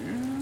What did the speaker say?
Mm,